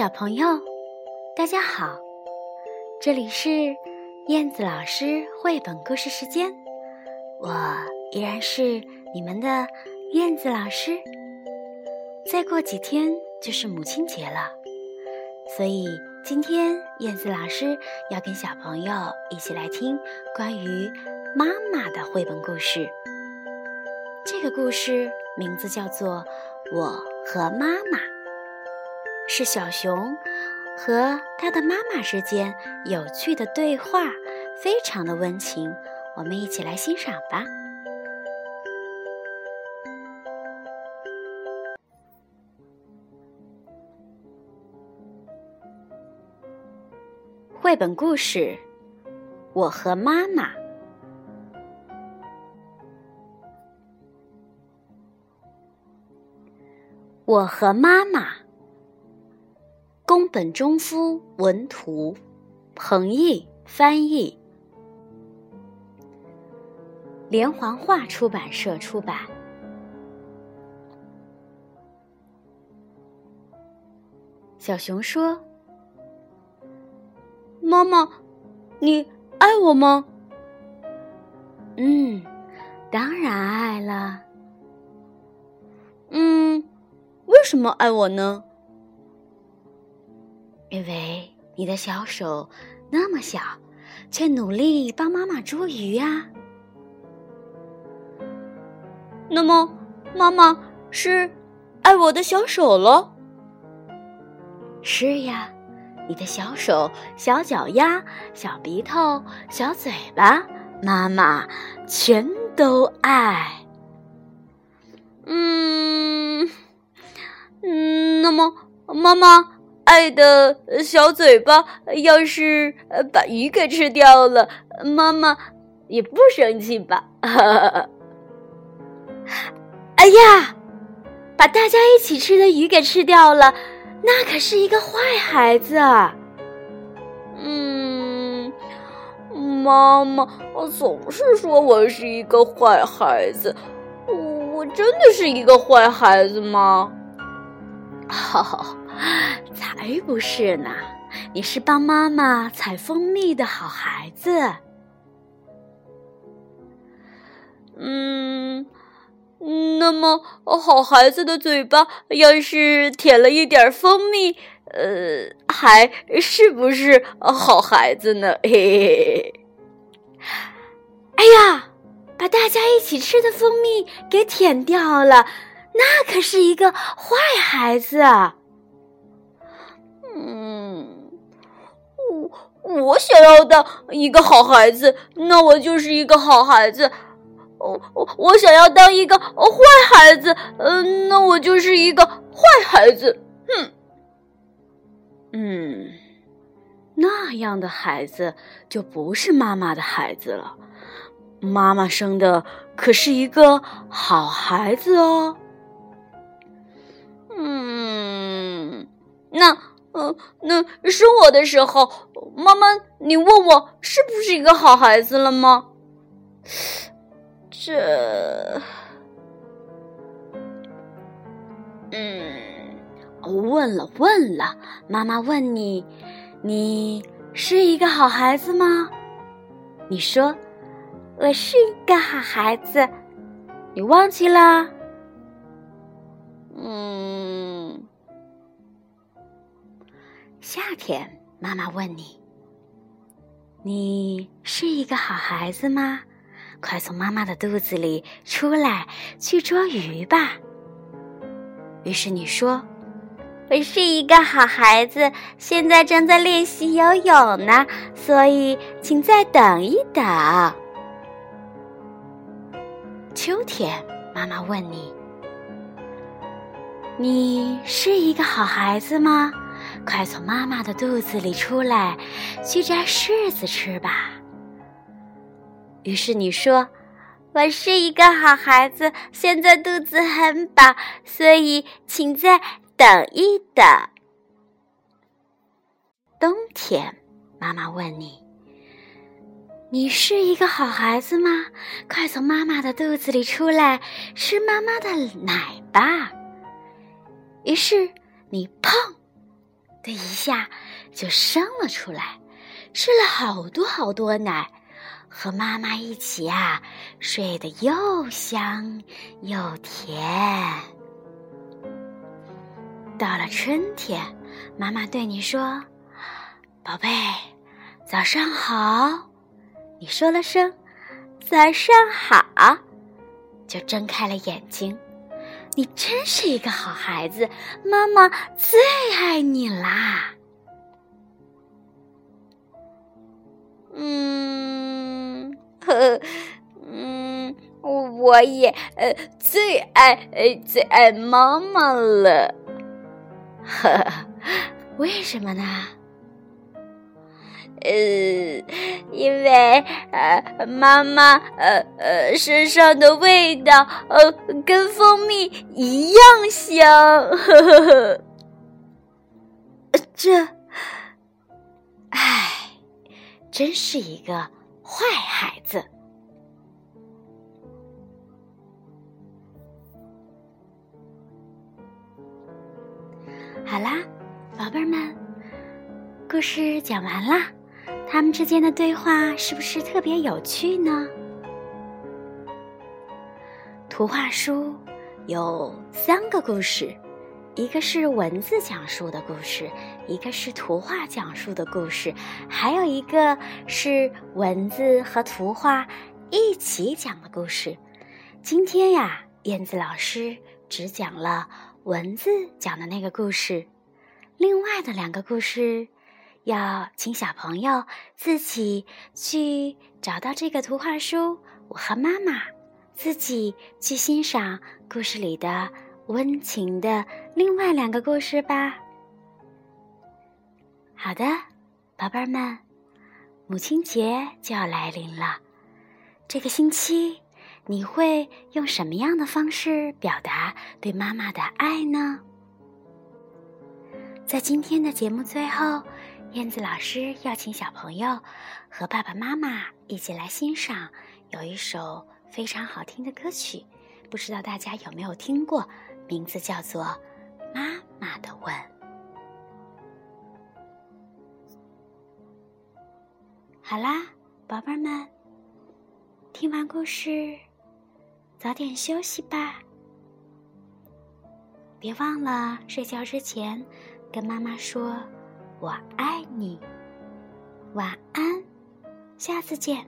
小朋友，大家好！这里是燕子老师绘本故事时间，我依然是你们的燕子老师。再过几天就是母亲节了，所以今天燕子老师要跟小朋友一起来听关于妈妈的绘本故事。这个故事名字叫做《我和妈妈》。是小熊和他的妈妈之间有趣的对话，非常的温情。我们一起来欣赏吧。绘本故事《我和妈妈》，我和妈妈。宫本忠夫文图，彭毅翻译，连环画出版社出版。小熊说：“妈妈，你爱我吗？”“嗯，当然爱了。”“嗯，为什么爱我呢？”因为你的小手那么小，却努力帮妈妈捉鱼呀。那么，妈妈是爱我的小手喽？是呀，你的小手、小脚丫、小鼻头、小嘴巴，妈妈全都爱。嗯，嗯，那么，妈妈。爱的小嘴巴，要是把鱼给吃掉了，妈妈也不生气吧？哎呀，把大家一起吃的鱼给吃掉了，那可是一个坏孩子啊。嗯，妈妈我总是说我是一个坏孩子，我真的是一个坏孩子吗？好。才不是呢！你是帮妈妈采蜂蜜的好孩子。嗯，那么好孩子的嘴巴要是舔了一点蜂蜜，呃，还是不是好孩子呢？嘿嘿嘿！哎呀，把大家一起吃的蜂蜜给舔掉了，那可是一个坏孩子啊。我想要当一个好孩子，那我就是一个好孩子。我我想要当一个坏孩子，嗯，那我就是一个坏孩子。哼，嗯，那样的孩子就不是妈妈的孩子了。妈妈生的可是一个好孩子哦。嗯，那。嗯，那生我的时候，妈妈，你问我是不是一个好孩子了吗？这，嗯，问了问了，妈妈问你，你是一个好孩子吗？你说我是一个好孩子，你忘记了？嗯。夏天，妈妈问你：“你是一个好孩子吗？快从妈妈的肚子里出来，去捉鱼吧。”于是你说：“我是一个好孩子，现在正在练习游泳呢，所以请再等一等。”秋天，妈妈问你：“你是一个好孩子吗？”快从妈妈的肚子里出来，去摘柿子吃吧。于是你说：“我是一个好孩子，现在肚子很饱，所以请再等一等。”冬天，妈妈问你：“你是一个好孩子吗？快从妈妈的肚子里出来，吃妈妈的奶吧。”于是你砰。的一下就生了出来，吃了好多好多奶，和妈妈一起啊睡得又香又甜。到了春天，妈妈对你说：“宝贝，早上好。”你说了声“早上好”，就睁开了眼睛。你真是一个好孩子，妈妈最爱你啦。嗯，呵，嗯，我也呃最爱呃最爱妈妈了。呵 呵，为什么呢？呃，因为呃，妈妈呃呃身上的味道呃跟蜂蜜一样香，呵呵呵。这，唉，真是一个坏孩子。好啦，宝贝儿们，故事讲完啦。他们之间的对话是不是特别有趣呢？图画书有三个故事，一个是文字讲述的故事，一个是图画讲述的故事，还有一个是文字和图画一起讲的故事。今天呀，燕子老师只讲了文字讲的那个故事，另外的两个故事。要请小朋友自己去找到这个图画书，我和妈妈自己去欣赏故事里的温情的另外两个故事吧。好的，宝贝儿们，母亲节就要来临了，这个星期你会用什么样的方式表达对妈妈的爱呢？在今天的节目最后。燕子老师邀请小朋友和爸爸妈妈一起来欣赏有一首非常好听的歌曲，不知道大家有没有听过？名字叫做《妈妈的吻》。好啦，宝贝儿们，听完故事，早点休息吧。别忘了睡觉之前跟妈妈说。我爱你，晚安，下次见。